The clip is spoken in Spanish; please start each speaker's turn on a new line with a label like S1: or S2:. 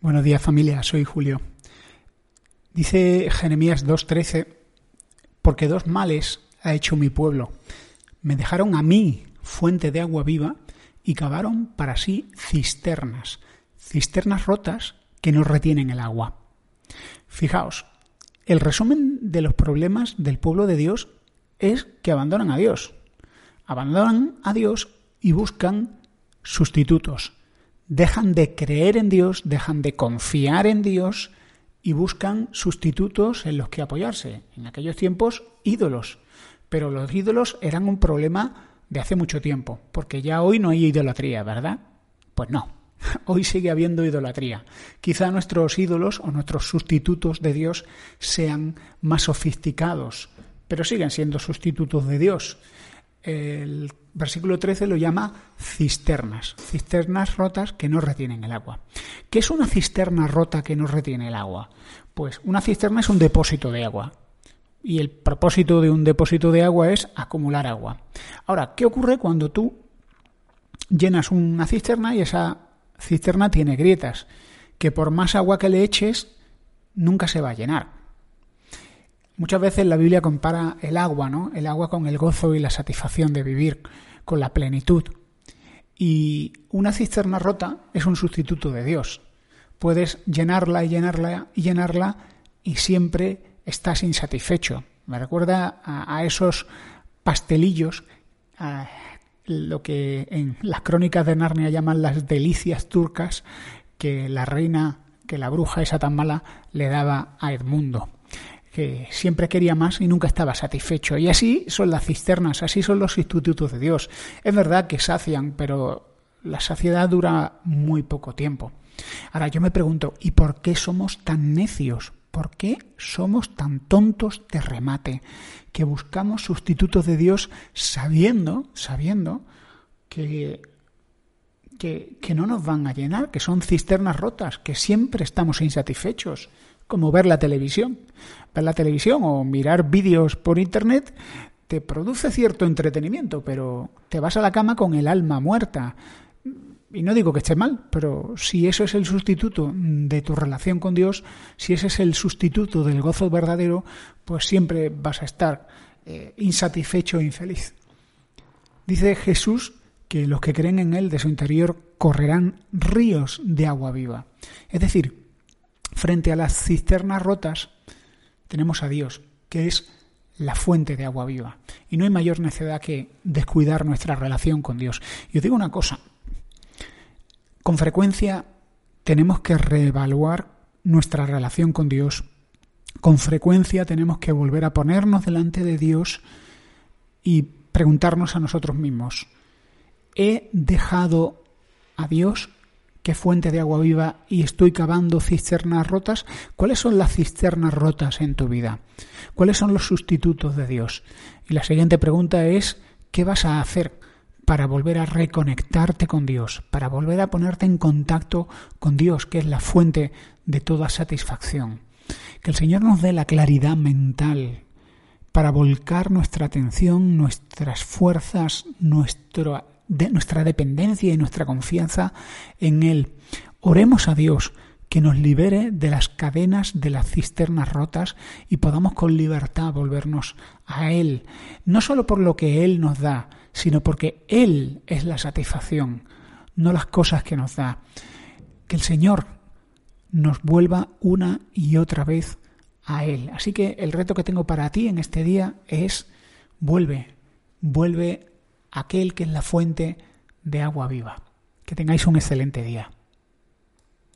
S1: Buenos días familia, soy Julio. Dice Jeremías 2.13, porque dos males ha hecho mi pueblo. Me dejaron a mí fuente de agua viva y cavaron para sí cisternas, cisternas rotas que no retienen el agua. Fijaos, el resumen de los problemas del pueblo de Dios es que abandonan a Dios. Abandonan a Dios y buscan sustitutos, dejan de creer en Dios, dejan de confiar en Dios y buscan sustitutos en los que apoyarse. En aquellos tiempos, ídolos. Pero los ídolos eran un problema de hace mucho tiempo, porque ya hoy no hay idolatría, ¿verdad? Pues no. Hoy sigue habiendo idolatría. Quizá nuestros ídolos o nuestros sustitutos de Dios sean más sofisticados, pero siguen siendo sustitutos de Dios. El versículo 13 lo llama cisternas, cisternas rotas que no retienen el agua. ¿Qué es una cisterna rota que no retiene el agua? Pues una cisterna es un depósito de agua. Y el propósito de un depósito de agua es acumular agua. Ahora, ¿qué ocurre cuando tú llenas una cisterna y esa cisterna tiene grietas? Que por más agua que le eches, nunca se va a llenar. Muchas veces la Biblia compara el agua, ¿no? El agua con el gozo y la satisfacción de vivir, con la plenitud. Y una cisterna rota es un sustituto de Dios. Puedes llenarla y llenarla y llenarla y siempre estás insatisfecho. Me recuerda a, esos pastelillos, a lo que en las crónicas de Narnia llaman las delicias turcas, que la reina, que la bruja esa tan mala, le daba a Edmundo que siempre quería más y nunca estaba satisfecho. Y así son las cisternas, así son los institutos de Dios. Es verdad que sacian, pero la saciedad dura muy poco tiempo. Ahora yo me pregunto, ¿y por qué somos tan necios? ¿Por qué somos tan tontos de remate? Que buscamos sustitutos de Dios sabiendo, sabiendo que, que, que no nos van a llenar, que son cisternas rotas, que siempre estamos insatisfechos como ver la televisión. Ver la televisión o mirar vídeos por Internet te produce cierto entretenimiento, pero te vas a la cama con el alma muerta. Y no digo que esté mal, pero si eso es el sustituto de tu relación con Dios, si ese es el sustituto del gozo verdadero, pues siempre vas a estar eh, insatisfecho e infeliz. Dice Jesús que los que creen en Él de su interior correrán ríos de agua viva. Es decir, Frente a las cisternas rotas tenemos a Dios, que es la fuente de agua viva. Y no hay mayor necedad que descuidar nuestra relación con Dios. Y os digo una cosa, con frecuencia tenemos que reevaluar nuestra relación con Dios. Con frecuencia tenemos que volver a ponernos delante de Dios y preguntarnos a nosotros mismos, ¿he dejado a Dios qué fuente de agua viva y estoy cavando cisternas rotas, ¿cuáles son las cisternas rotas en tu vida? ¿Cuáles son los sustitutos de Dios? Y la siguiente pregunta es, ¿qué vas a hacer para volver a reconectarte con Dios, para volver a ponerte en contacto con Dios, que es la fuente de toda satisfacción? Que el Señor nos dé la claridad mental para volcar nuestra atención, nuestras fuerzas, nuestro de nuestra dependencia y nuestra confianza en Él. Oremos a Dios que nos libere de las cadenas de las cisternas rotas y podamos con libertad volvernos a Él, no solo por lo que Él nos da, sino porque Él es la satisfacción, no las cosas que nos da. Que el Señor nos vuelva una y otra vez a Él. Así que el reto que tengo para ti en este día es vuelve, vuelve aquel que es la fuente de agua viva. Que tengáis un excelente día.